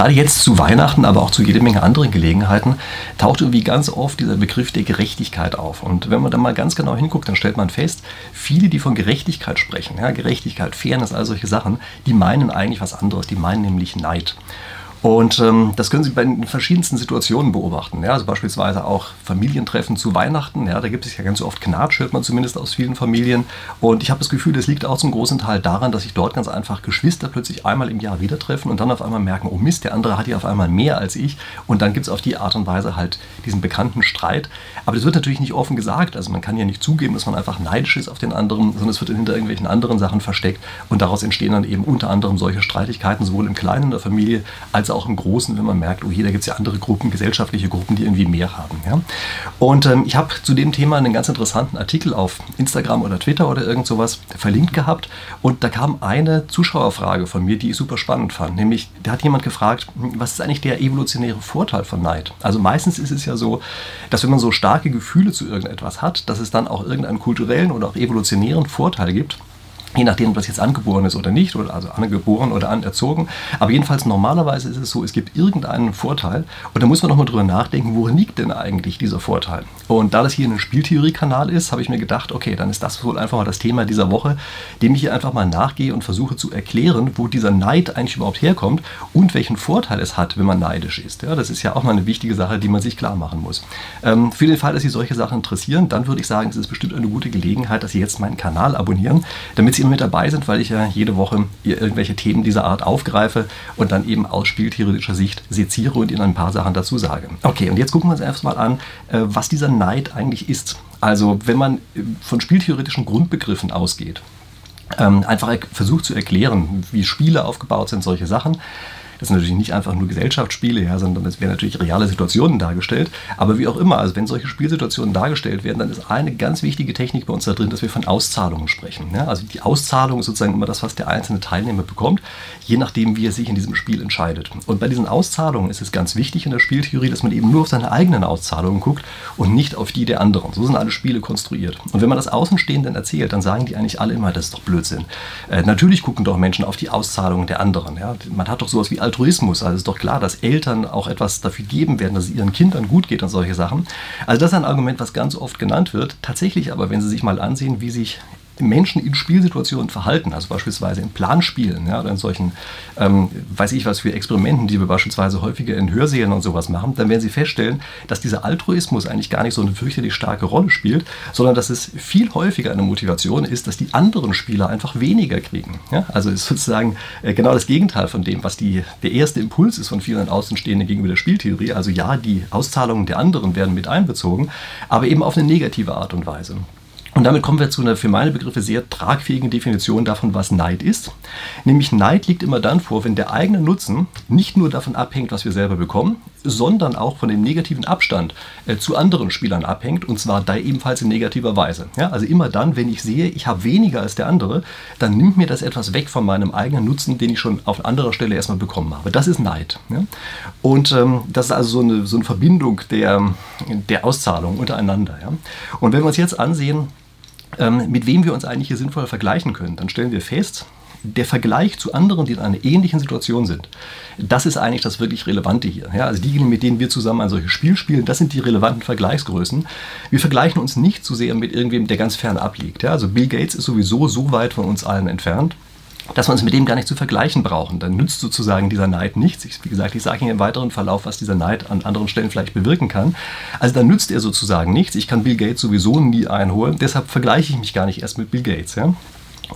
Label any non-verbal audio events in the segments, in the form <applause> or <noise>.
gerade jetzt zu Weihnachten, aber auch zu jede Menge anderen Gelegenheiten, taucht irgendwie ganz oft dieser Begriff der Gerechtigkeit auf. Und wenn man da mal ganz genau hinguckt, dann stellt man fest, viele, die von Gerechtigkeit sprechen, ja, Gerechtigkeit, Fairness, all solche Sachen, die meinen eigentlich was anderes, die meinen nämlich Neid. Und ähm, das können Sie bei den verschiedensten Situationen beobachten. Ja? Also beispielsweise auch Familientreffen zu Weihnachten. Ja? Da gibt es ja ganz oft Knatsch, hört man zumindest aus vielen Familien. Und ich habe das Gefühl, das liegt auch zum großen Teil daran, dass sich dort ganz einfach Geschwister plötzlich einmal im Jahr wieder treffen und dann auf einmal merken, oh Mist, der andere hat ja auf einmal mehr als ich. Und dann gibt es auf die Art und Weise halt diesen bekannten Streit. Aber das wird natürlich nicht offen gesagt. Also man kann ja nicht zugeben, dass man einfach neidisch ist auf den anderen, sondern es wird hinter irgendwelchen anderen Sachen versteckt. Und daraus entstehen dann eben unter anderem solche Streitigkeiten, sowohl im Kleinen in der Familie als auch im Großen, wenn man merkt, oh hier, da gibt es ja andere Gruppen, gesellschaftliche Gruppen, die irgendwie mehr haben. Ja? Und ähm, ich habe zu dem Thema einen ganz interessanten Artikel auf Instagram oder Twitter oder irgend sowas verlinkt gehabt und da kam eine Zuschauerfrage von mir, die ich super spannend fand. Nämlich, da hat jemand gefragt, was ist eigentlich der evolutionäre Vorteil von Neid? Also meistens ist es ja so, dass wenn man so starke Gefühle zu irgendetwas hat, dass es dann auch irgendeinen kulturellen oder auch evolutionären Vorteil gibt je nachdem, ob das jetzt angeboren ist oder nicht, oder also angeboren oder anerzogen. Aber jedenfalls normalerweise ist es so, es gibt irgendeinen Vorteil und da muss man nochmal drüber nachdenken, worin liegt denn eigentlich dieser Vorteil? Und da das hier ein Spieltheorie-Kanal ist, habe ich mir gedacht, okay, dann ist das wohl einfach mal das Thema dieser Woche, dem ich hier einfach mal nachgehe und versuche zu erklären, wo dieser Neid eigentlich überhaupt herkommt und welchen Vorteil es hat, wenn man neidisch ist. Ja, das ist ja auch mal eine wichtige Sache, die man sich klar machen muss. Ähm, für den Fall, dass Sie solche Sachen interessieren, dann würde ich sagen, es ist bestimmt eine gute Gelegenheit, dass Sie jetzt meinen Kanal abonnieren, damit Sie Immer mit dabei sind, weil ich ja jede Woche irgendwelche Themen dieser Art aufgreife und dann eben aus spieltheoretischer Sicht seziere und Ihnen ein paar Sachen dazu sage. Okay, und jetzt gucken wir uns erstmal an, äh, was dieser Neid eigentlich ist. Also, wenn man äh, von spieltheoretischen Grundbegriffen ausgeht, ähm, einfach versucht zu erklären, wie Spiele aufgebaut sind, solche Sachen, das sind natürlich nicht einfach nur Gesellschaftsspiele, ja, sondern es werden natürlich reale Situationen dargestellt. Aber wie auch immer, also wenn solche Spielsituationen dargestellt werden, dann ist eine ganz wichtige Technik bei uns da drin, dass wir von Auszahlungen sprechen. Ja. Also die Auszahlung ist sozusagen immer das, was der einzelne Teilnehmer bekommt, je nachdem, wie er sich in diesem Spiel entscheidet. Und bei diesen Auszahlungen ist es ganz wichtig in der Spieltheorie, dass man eben nur auf seine eigenen Auszahlungen guckt und nicht auf die der anderen. So sind alle Spiele konstruiert. Und wenn man das Außenstehenden erzählt, dann sagen die eigentlich alle immer, das ist doch Blödsinn. Äh, natürlich gucken doch Menschen auf die Auszahlungen der anderen. Ja. Man hat doch sowas wie Altruismus. Also ist doch klar, dass Eltern auch etwas dafür geben werden, dass es ihren Kindern gut geht und solche Sachen. Also das ist ein Argument, was ganz oft genannt wird. Tatsächlich aber, wenn Sie sich mal ansehen, wie sich Menschen in Spielsituationen verhalten, also beispielsweise in Planspielen ja, oder in solchen, ähm, weiß ich was für Experimenten, die wir beispielsweise häufiger in Hörsälen und sowas machen, dann werden Sie feststellen, dass dieser Altruismus eigentlich gar nicht so eine fürchterlich starke Rolle spielt, sondern dass es viel häufiger eine Motivation ist, dass die anderen Spieler einfach weniger kriegen. Ja? Also ist sozusagen äh, genau das Gegenteil von dem, was die, der erste Impuls ist von vielen Außenstehenden gegenüber der Spieltheorie. Also ja, die Auszahlungen der anderen werden mit einbezogen, aber eben auf eine negative Art und Weise. Und damit kommen wir zu einer für meine Begriffe sehr tragfähigen Definition davon, was Neid ist. Nämlich Neid liegt immer dann vor, wenn der eigene Nutzen nicht nur davon abhängt, was wir selber bekommen, sondern auch von dem negativen Abstand äh, zu anderen Spielern abhängt und zwar da ebenfalls in negativer Weise. Ja, also immer dann, wenn ich sehe, ich habe weniger als der andere, dann nimmt mir das etwas weg von meinem eigenen Nutzen, den ich schon auf anderer Stelle erstmal bekommen habe. Das ist Neid. Ja? Und ähm, das ist also so eine, so eine Verbindung der, der Auszahlung untereinander. Ja? Und wenn wir uns jetzt ansehen, mit wem wir uns eigentlich hier sinnvoll vergleichen können, dann stellen wir fest, der Vergleich zu anderen, die in einer ähnlichen Situation sind, das ist eigentlich das wirklich Relevante hier. Ja, also diejenigen, mit denen wir zusammen ein solches Spiel spielen, das sind die relevanten Vergleichsgrößen. Wir vergleichen uns nicht zu sehr mit irgendwem, der ganz fern abliegt. Ja, also Bill Gates ist sowieso so weit von uns allen entfernt dass wir uns mit dem gar nicht zu vergleichen brauchen. Dann nützt sozusagen dieser Neid nichts. Ich, wie gesagt, ich sage Ihnen im weiteren Verlauf, was dieser Neid an anderen Stellen vielleicht bewirken kann. Also dann nützt er sozusagen nichts. Ich kann Bill Gates sowieso nie einholen. Deshalb vergleiche ich mich gar nicht erst mit Bill Gates. Ja?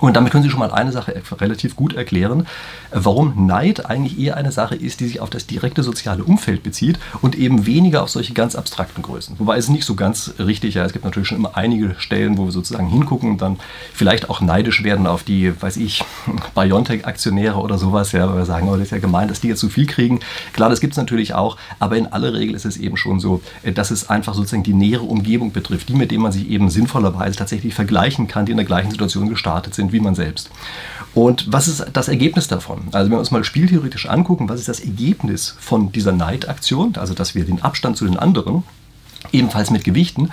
Und damit können Sie schon mal eine Sache relativ gut erklären, warum Neid eigentlich eher eine Sache ist, die sich auf das direkte soziale Umfeld bezieht und eben weniger auf solche ganz abstrakten Größen. Wobei es nicht so ganz richtig, ja, es gibt natürlich schon immer einige Stellen, wo wir sozusagen hingucken und dann vielleicht auch neidisch werden auf die, weiß ich, <laughs> Biontech-Aktionäre oder sowas, ja, weil wir sagen, oh, das ist ja gemein, dass die jetzt zu viel kriegen. Klar, das gibt es natürlich auch, aber in aller Regel ist es eben schon so, äh, dass es einfach sozusagen die nähere Umgebung betrifft, die mit dem man sich eben sinnvollerweise tatsächlich vergleichen kann, die in der gleichen Situation gestartet sind sind wie man selbst. Und was ist das Ergebnis davon? Also wenn wir uns mal spieltheoretisch angucken, was ist das Ergebnis von dieser Neidaktion, also dass wir den Abstand zu den anderen ebenfalls mit Gewichten.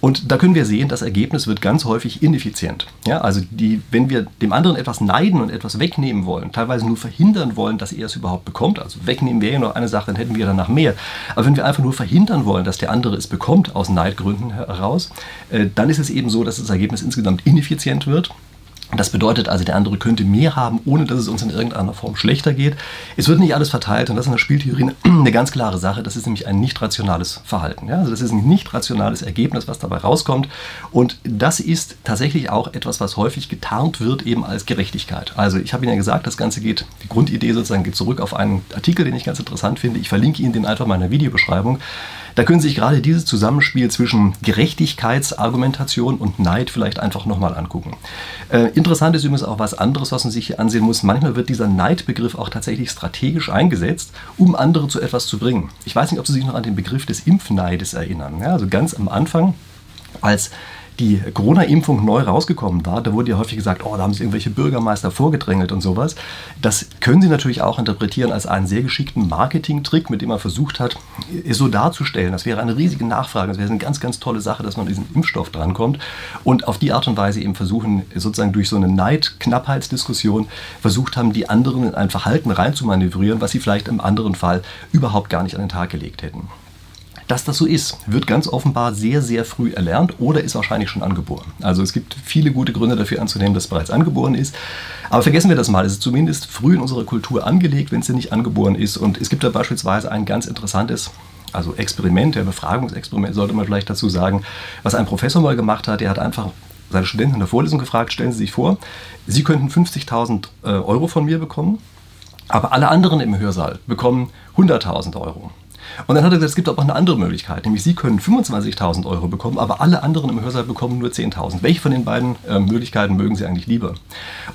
Und da können wir sehen, das Ergebnis wird ganz häufig ineffizient. Ja, also die, wenn wir dem anderen etwas neiden und etwas wegnehmen wollen, teilweise nur verhindern wollen, dass er es überhaupt bekommt, also wegnehmen wäre ja noch eine Sache, dann hätten wir danach mehr. Aber wenn wir einfach nur verhindern wollen, dass der andere es bekommt, aus Neidgründen heraus, äh, dann ist es eben so, dass das Ergebnis insgesamt ineffizient wird das bedeutet also, der andere könnte mehr haben, ohne dass es uns in irgendeiner Form schlechter geht. Es wird nicht alles verteilt und das ist in der Spieltheorie <clears throat> eine ganz klare Sache. Das ist nämlich ein nicht rationales Verhalten. Ja? Also das ist ein nicht rationales Ergebnis, was dabei rauskommt. Und das ist tatsächlich auch etwas, was häufig getarnt wird eben als Gerechtigkeit. Also ich habe Ihnen ja gesagt, das Ganze geht, die Grundidee sozusagen geht zurück auf einen Artikel, den ich ganz interessant finde. Ich verlinke Ihnen den einfach mal in der Videobeschreibung. Da können Sie sich gerade dieses Zusammenspiel zwischen Gerechtigkeitsargumentation und Neid vielleicht einfach nochmal angucken. Äh, interessant ist übrigens auch was anderes, was man sich hier ansehen muss. Manchmal wird dieser Neidbegriff auch tatsächlich strategisch eingesetzt, um andere zu etwas zu bringen. Ich weiß nicht, ob Sie sich noch an den Begriff des Impfneides erinnern. Ja, also ganz am Anfang, als die Corona-Impfung neu rausgekommen war, da wurde ja häufig gesagt, oh, da haben sie irgendwelche Bürgermeister vorgedrängelt und sowas. Das können Sie natürlich auch interpretieren als einen sehr geschickten Marketing-Trick, mit dem man versucht hat, es so darzustellen. Das wäre eine riesige Nachfrage, das wäre eine ganz, ganz tolle Sache, dass man an diesen Impfstoff drankommt und auf die Art und Weise eben versuchen, sozusagen durch so eine Neid-Knappheitsdiskussion versucht haben, die anderen in ein Verhalten reinzumanövrieren, was sie vielleicht im anderen Fall überhaupt gar nicht an den Tag gelegt hätten. Dass das so ist, wird ganz offenbar sehr, sehr früh erlernt oder ist wahrscheinlich schon angeboren. Also es gibt viele gute Gründe dafür anzunehmen, dass es bereits angeboren ist. Aber vergessen wir das mal, es ist zumindest früh in unserer Kultur angelegt, wenn es nicht angeboren ist. Und es gibt da beispielsweise ein ganz interessantes also Experiment, der Befragungsexperiment sollte man vielleicht dazu sagen, was ein Professor mal gemacht hat. Der hat einfach seine Studenten in der Vorlesung gefragt, stellen Sie sich vor, Sie könnten 50.000 äh, Euro von mir bekommen, aber alle anderen im Hörsaal bekommen 100.000 Euro. Und dann hat er gesagt, es gibt aber auch eine andere Möglichkeit, nämlich Sie können 25.000 Euro bekommen, aber alle anderen im Hörsaal bekommen nur 10.000. Welche von den beiden äh, Möglichkeiten mögen Sie eigentlich lieber?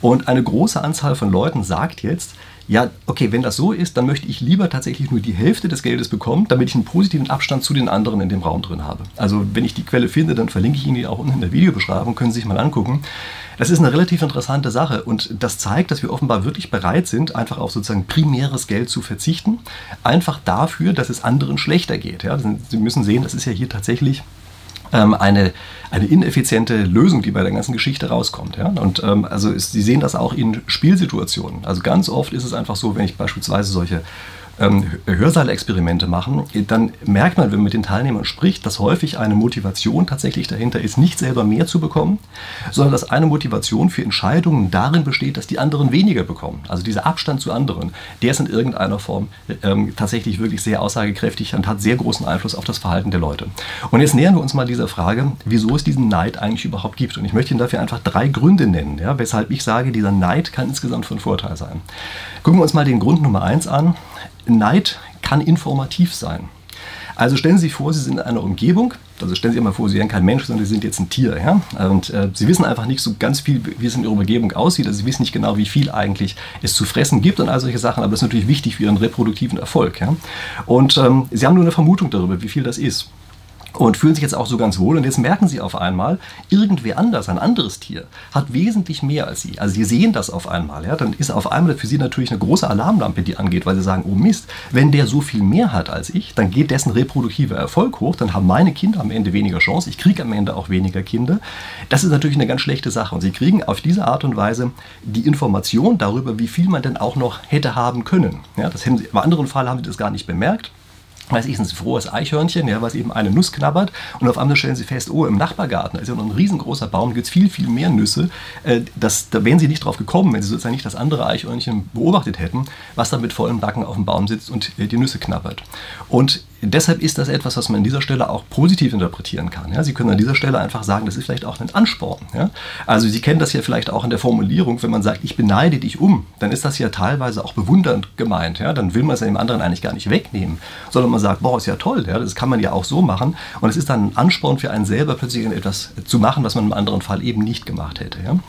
Und eine große Anzahl von Leuten sagt jetzt, ja, okay, wenn das so ist, dann möchte ich lieber tatsächlich nur die Hälfte des Geldes bekommen, damit ich einen positiven Abstand zu den anderen in dem Raum drin habe. Also wenn ich die Quelle finde, dann verlinke ich Ihnen die auch unten in der Videobeschreibung, können Sie sich mal angucken. Das ist eine relativ interessante Sache und das zeigt, dass wir offenbar wirklich bereit sind, einfach auf sozusagen primäres Geld zu verzichten, einfach dafür, dass es anderen schlechter geht. Ja, Sie müssen sehen, das ist ja hier tatsächlich ähm, eine, eine ineffiziente Lösung, die bei der ganzen Geschichte rauskommt. Ja? Und ähm, also ist, Sie sehen das auch in Spielsituationen. Also ganz oft ist es einfach so, wenn ich beispielsweise solche ähm, Hörsaal-Experimente machen, dann merkt man, wenn man mit den Teilnehmern spricht, dass häufig eine Motivation tatsächlich dahinter ist, nicht selber mehr zu bekommen, sondern dass eine Motivation für Entscheidungen darin besteht, dass die anderen weniger bekommen. Also dieser Abstand zu anderen, der ist in irgendeiner Form ähm, tatsächlich wirklich sehr aussagekräftig und hat sehr großen Einfluss auf das Verhalten der Leute. Und jetzt nähern wir uns mal dieser Frage, wieso es diesen Neid eigentlich überhaupt gibt. Und ich möchte Ihnen dafür einfach drei Gründe nennen, ja, weshalb ich sage, dieser Neid kann insgesamt von Vorteil sein. Gucken wir uns mal den Grund Nummer eins an. Neid kann informativ sein. Also stellen Sie sich vor, Sie sind in einer Umgebung, also stellen Sie sich mal vor, Sie wären kein Mensch, sondern Sie sind jetzt ein Tier. Ja? Und äh, Sie wissen einfach nicht so ganz viel, wie es in Ihrer Umgebung aussieht. Also Sie wissen nicht genau, wie viel eigentlich es zu fressen gibt und all solche Sachen, aber das ist natürlich wichtig für Ihren reproduktiven Erfolg. Ja? Und ähm, Sie haben nur eine Vermutung darüber, wie viel das ist und fühlen sich jetzt auch so ganz wohl. Und jetzt merken sie auf einmal, irgendwer anders, ein anderes Tier, hat wesentlich mehr als sie. Also sie sehen das auf einmal. Ja? Dann ist auf einmal für sie natürlich eine große Alarmlampe, die angeht, weil sie sagen, oh Mist, wenn der so viel mehr hat als ich, dann geht dessen reproduktiver Erfolg hoch, dann haben meine Kinder am Ende weniger Chance, ich kriege am Ende auch weniger Kinder. Das ist natürlich eine ganz schlechte Sache. Und sie kriegen auf diese Art und Weise die Information darüber, wie viel man denn auch noch hätte haben können. Ja, das haben sie, Im anderen Fall haben sie das gar nicht bemerkt weiß ich, ein frohes Eichhörnchen, ja, was eben eine Nuss knabbert und auf einmal stellen sie fest, oh, im Nachbargarten da ist ja noch ein riesengroßer Baum, gibt es viel, viel mehr Nüsse. Äh, das, da wären sie nicht drauf gekommen, wenn sie sozusagen nicht das andere Eichhörnchen beobachtet hätten, was dann mit vollem Backen auf dem Baum sitzt und äh, die Nüsse knabbert. Und deshalb ist das etwas, was man an dieser Stelle auch positiv interpretieren kann. Ja? Sie können an dieser Stelle einfach sagen, das ist vielleicht auch ein Ansporn. Ja? Also Sie kennen das ja vielleicht auch in der Formulierung, wenn man sagt, ich beneide dich um, dann ist das ja teilweise auch bewundernd gemeint. Ja? Dann will man es dem anderen eigentlich gar nicht wegnehmen, sondern man sagt, boah, ist ja toll, ja? das kann man ja auch so machen. Und es ist dann ein Ansporn für einen selber, plötzlich etwas zu machen, was man im anderen Fall eben nicht gemacht hätte. Ja?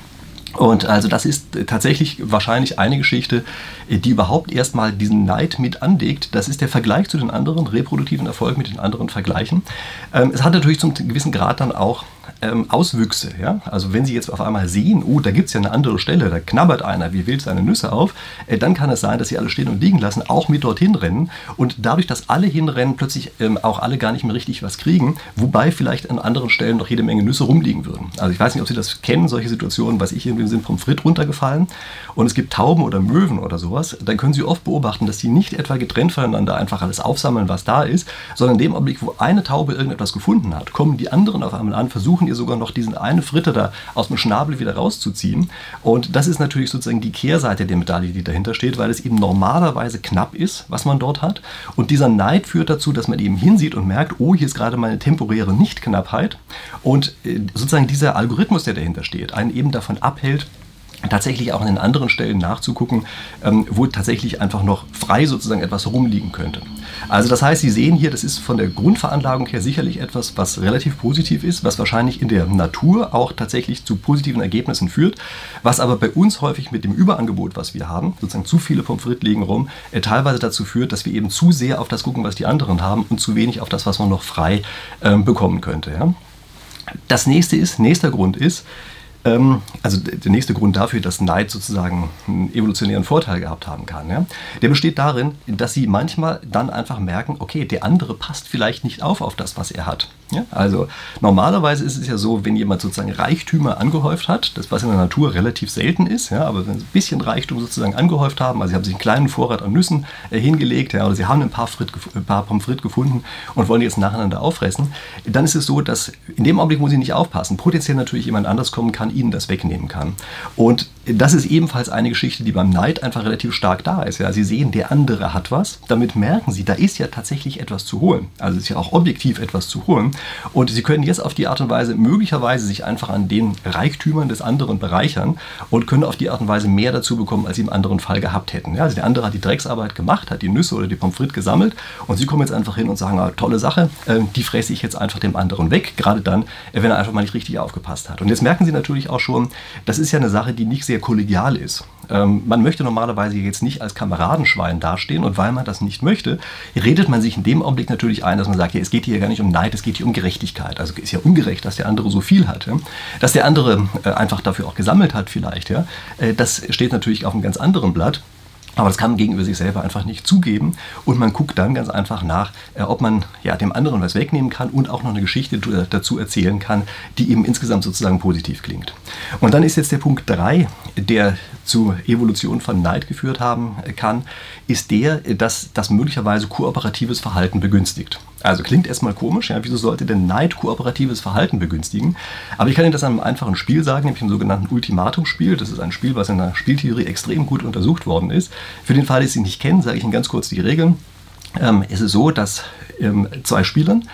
Und also das ist tatsächlich wahrscheinlich eine Geschichte, die überhaupt erstmal diesen Neid mit anlegt. Das ist der Vergleich zu den anderen, reproduktiven Erfolg mit den anderen vergleichen. Ähm, es hat natürlich zum gewissen Grad dann auch ähm, Auswüchse. Ja? Also wenn Sie jetzt auf einmal sehen, oh, da gibt es ja eine andere Stelle, da knabbert einer wie wild seine Nüsse auf, äh, dann kann es sein, dass Sie alle stehen und liegen lassen, auch mit dorthin rennen. Und dadurch, dass alle hinrennen, plötzlich ähm, auch alle gar nicht mehr richtig was kriegen, wobei vielleicht an anderen Stellen noch jede Menge Nüsse rumliegen würden. Also ich weiß nicht, ob Sie das kennen, solche Situationen, was ich irgendwie sind vom Frit runtergefallen und es gibt Tauben oder Möwen oder sowas, dann können Sie oft beobachten, dass die nicht etwa getrennt voneinander einfach alles aufsammeln, was da ist, sondern in dem Augenblick, wo eine Taube irgendetwas gefunden hat, kommen die anderen auf einmal an, versuchen ihr sogar noch diesen eine Fritte da aus dem Schnabel wieder rauszuziehen. Und das ist natürlich sozusagen die Kehrseite der Medaille, die dahinter steht, weil es eben normalerweise knapp ist, was man dort hat. Und dieser Neid führt dazu, dass man eben hinsieht und merkt, oh, hier ist gerade meine temporäre Nicht-Knappheit. Und äh, sozusagen dieser Algorithmus, der dahinter steht, einen eben davon abhält, tatsächlich auch an den anderen Stellen nachzugucken, ähm, wo tatsächlich einfach noch frei sozusagen etwas rumliegen könnte. Also das heißt, Sie sehen hier, das ist von der Grundveranlagung her sicherlich etwas, was relativ positiv ist, was wahrscheinlich in der Natur auch tatsächlich zu positiven Ergebnissen führt, was aber bei uns häufig mit dem Überangebot, was wir haben, sozusagen zu viele Pommes frites liegen rum, äh, teilweise dazu führt, dass wir eben zu sehr auf das gucken, was die anderen haben und zu wenig auf das, was man noch frei äh, bekommen könnte. Das nächste ist, nächster Grund ist, ähm, also der nächste Grund dafür, dass Neid sozusagen einen evolutionären Vorteil gehabt haben kann, ja, der besteht darin, dass sie manchmal dann einfach merken, okay, der andere passt vielleicht nicht auf auf das, was er hat. Ja? Also normalerweise ist es ja so, wenn jemand sozusagen Reichtümer angehäuft hat, das was in der Natur relativ selten ist, ja, aber wenn sie ein bisschen Reichtum sozusagen angehäuft haben, also sie haben sich einen kleinen Vorrat an Nüssen äh, hingelegt, ja, oder sie haben ein paar, Frit, ein paar Pommes frites gefunden und wollen die jetzt nacheinander auffressen, dann ist es so, dass in dem Augenblick, wo sie nicht aufpassen, potenziell natürlich jemand anders kommen kann, ihnen das wegnehmen kann. Und das ist ebenfalls eine Geschichte, die beim Neid einfach relativ stark da ist. Ja. Sie sehen, der andere hat was, damit merken sie, da ist ja tatsächlich etwas zu holen. Also ist ja auch objektiv etwas zu holen. Und sie können jetzt auf die Art und Weise möglicherweise sich einfach an den Reichtümern des anderen bereichern und können auf die Art und Weise mehr dazu bekommen, als sie im anderen Fall gehabt hätten. Ja, also der andere hat die Drecksarbeit gemacht, hat die Nüsse oder die Pommes frites gesammelt und sie kommen jetzt einfach hin und sagen, ah, tolle Sache, äh, die fresse ich jetzt einfach dem anderen weg, gerade dann, wenn er einfach mal nicht richtig aufgepasst hat. Und jetzt merken sie natürlich auch schon, das ist ja eine Sache, die nicht sehr kollegial ist. Ähm, man möchte normalerweise jetzt nicht als Kameradenschwein dastehen und weil man das nicht möchte, redet man sich in dem Augenblick natürlich ein, dass man sagt, ja, es geht hier gar nicht um Neid, es geht hier um Gerechtigkeit. Also ist ja ungerecht, dass der andere so viel hat. Ja? Dass der andere äh, einfach dafür auch gesammelt hat vielleicht, ja? Äh, das steht natürlich auf einem ganz anderen Blatt. Aber das kann man gegenüber sich selber einfach nicht zugeben. Und man guckt dann ganz einfach nach, äh, ob man ja, dem anderen was wegnehmen kann und auch noch eine Geschichte dazu erzählen kann, die eben insgesamt sozusagen positiv klingt. Und dann ist jetzt der Punkt 3, der zu Evolution von Neid geführt haben kann, ist der, dass das möglicherweise kooperatives Verhalten begünstigt. Also klingt erstmal komisch, ja, wieso sollte denn Neid kooperatives Verhalten begünstigen? Aber ich kann Ihnen das an einem einfachen Spiel sagen, nämlich einem sogenannten Ultimatumspiel. Das ist ein Spiel, was in der Spieltheorie extrem gut untersucht worden ist. Für den Fall, dass Sie es nicht kennen, sage ich Ihnen ganz kurz die Regeln. Ähm, es ist so, dass ähm, zwei Spielern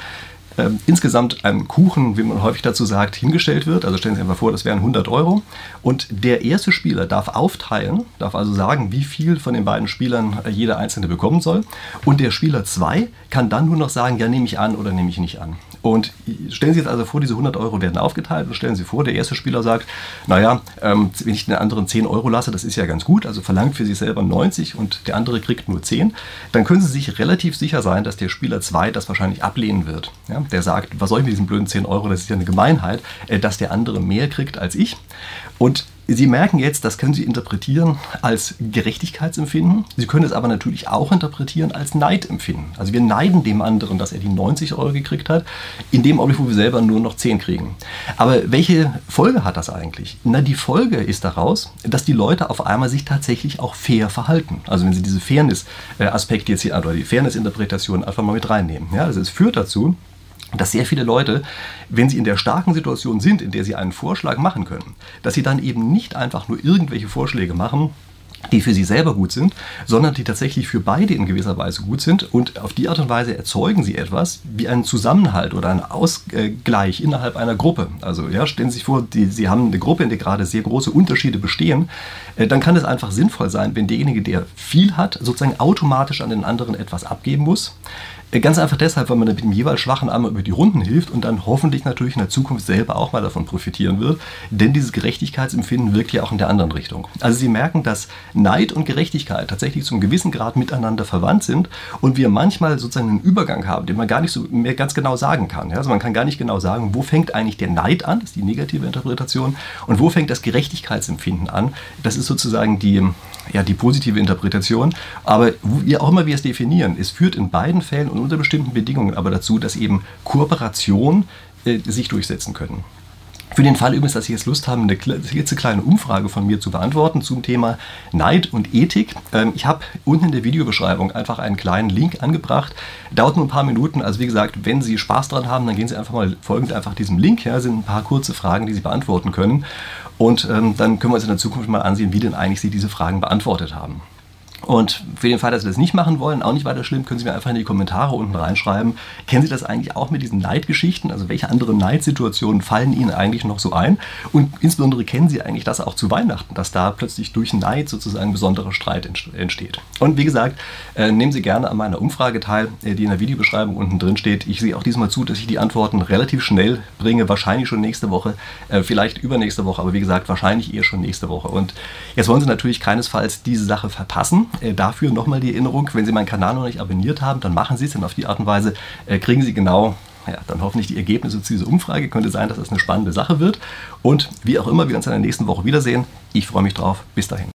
ähm, insgesamt ein Kuchen, wie man häufig dazu sagt, hingestellt wird. Also stellen Sie sich einfach vor, das wären 100 Euro. Und der erste Spieler darf aufteilen, darf also sagen, wie viel von den beiden Spielern äh, jeder einzelne bekommen soll. Und der Spieler 2 kann dann nur noch sagen, ja, nehme ich an oder nehme ich nicht an. Und stellen Sie jetzt also vor, diese 100 Euro werden aufgeteilt und stellen Sie vor, der erste Spieler sagt, naja, ähm, wenn ich den anderen 10 Euro lasse, das ist ja ganz gut, also verlangt für sich selber 90 und der andere kriegt nur 10, dann können Sie sich relativ sicher sein, dass der Spieler 2 das wahrscheinlich ablehnen wird. Ja, der sagt, was soll ich mit diesen blöden 10 Euro, das ist ja eine Gemeinheit, äh, dass der andere mehr kriegt als ich. Und Sie merken jetzt, das können Sie interpretieren als Gerechtigkeitsempfinden. Sie können es aber natürlich auch interpretieren als Neidempfinden. Also wir neiden dem anderen, dass er die 90 Euro gekriegt hat, in dem Augenblick, wo wir selber nur noch 10 kriegen. Aber welche Folge hat das eigentlich? Na, die Folge ist daraus, dass die Leute auf einmal sich tatsächlich auch fair verhalten. Also wenn Sie diese Fairness-Aspekte jetzt hier, oder die Fairness-Interpretation einfach mal mit reinnehmen. Ja, also es führt dazu, dass sehr viele Leute, wenn sie in der starken Situation sind, in der sie einen Vorschlag machen können, dass sie dann eben nicht einfach nur irgendwelche Vorschläge machen, die für sie selber gut sind, sondern die tatsächlich für beide in gewisser Weise gut sind. Und auf die Art und Weise erzeugen sie etwas wie einen Zusammenhalt oder einen Ausgleich innerhalb einer Gruppe. Also ja, stellen Sie sich vor, die, Sie haben eine Gruppe, in der gerade sehr große Unterschiede bestehen. Äh, dann kann es einfach sinnvoll sein, wenn derjenige, der viel hat, sozusagen automatisch an den anderen etwas abgeben muss Ganz einfach deshalb, weil man mit dem jeweils schwachen Arm über die Runden hilft und dann hoffentlich natürlich in der Zukunft selber auch mal davon profitieren wird. Denn dieses Gerechtigkeitsempfinden wirkt ja auch in der anderen Richtung. Also Sie merken, dass Neid und Gerechtigkeit tatsächlich zum gewissen Grad miteinander verwandt sind und wir manchmal sozusagen einen Übergang haben, den man gar nicht so mehr ganz genau sagen kann. Also man kann gar nicht genau sagen, wo fängt eigentlich der Neid an, das ist die negative Interpretation, und wo fängt das Gerechtigkeitsempfinden an. Das ist sozusagen die, ja, die positive Interpretation. Aber wie auch immer wir es definieren, es führt in beiden Fällen und unter bestimmten Bedingungen aber dazu, dass eben Kooperation äh, sich durchsetzen können. Für den Fall übrigens, dass Sie jetzt Lust haben, eine klitzekleine Umfrage von mir zu beantworten zum Thema Neid und Ethik. Ähm, ich habe unten in der Videobeschreibung einfach einen kleinen Link angebracht. Dauert nur ein paar Minuten. Also wie gesagt, wenn Sie Spaß daran haben, dann gehen Sie einfach mal folgend einfach diesem Link. Ja, sind ein paar kurze Fragen, die Sie beantworten können. Und ähm, dann können wir uns in der Zukunft mal ansehen, wie denn eigentlich Sie diese Fragen beantwortet haben. Und für den Fall, dass Sie das nicht machen wollen, auch nicht weiter schlimm, können Sie mir einfach in die Kommentare unten reinschreiben. Kennen Sie das eigentlich auch mit diesen Neidgeschichten? Also welche anderen Neidsituationen fallen Ihnen eigentlich noch so ein? Und insbesondere kennen Sie eigentlich das auch zu Weihnachten, dass da plötzlich durch Neid sozusagen besonderer Streit entsteht. Und wie gesagt, äh, nehmen Sie gerne an meiner Umfrage teil, äh, die in der Videobeschreibung unten drin steht. Ich sehe auch diesmal zu, dass ich die Antworten relativ schnell bringe, wahrscheinlich schon nächste Woche, äh, vielleicht übernächste Woche, aber wie gesagt, wahrscheinlich eher schon nächste Woche. Und jetzt wollen Sie natürlich keinesfalls diese Sache verpassen. Äh, dafür nochmal die Erinnerung, wenn Sie meinen Kanal noch nicht abonniert haben, dann machen Sie es, denn auf die Art und Weise äh, kriegen Sie genau ja, dann hoffentlich die Ergebnisse zu dieser Umfrage. Könnte sein, dass das eine spannende Sache wird. Und wie auch immer, wir uns in der nächsten Woche wiedersehen. Ich freue mich drauf. Bis dahin.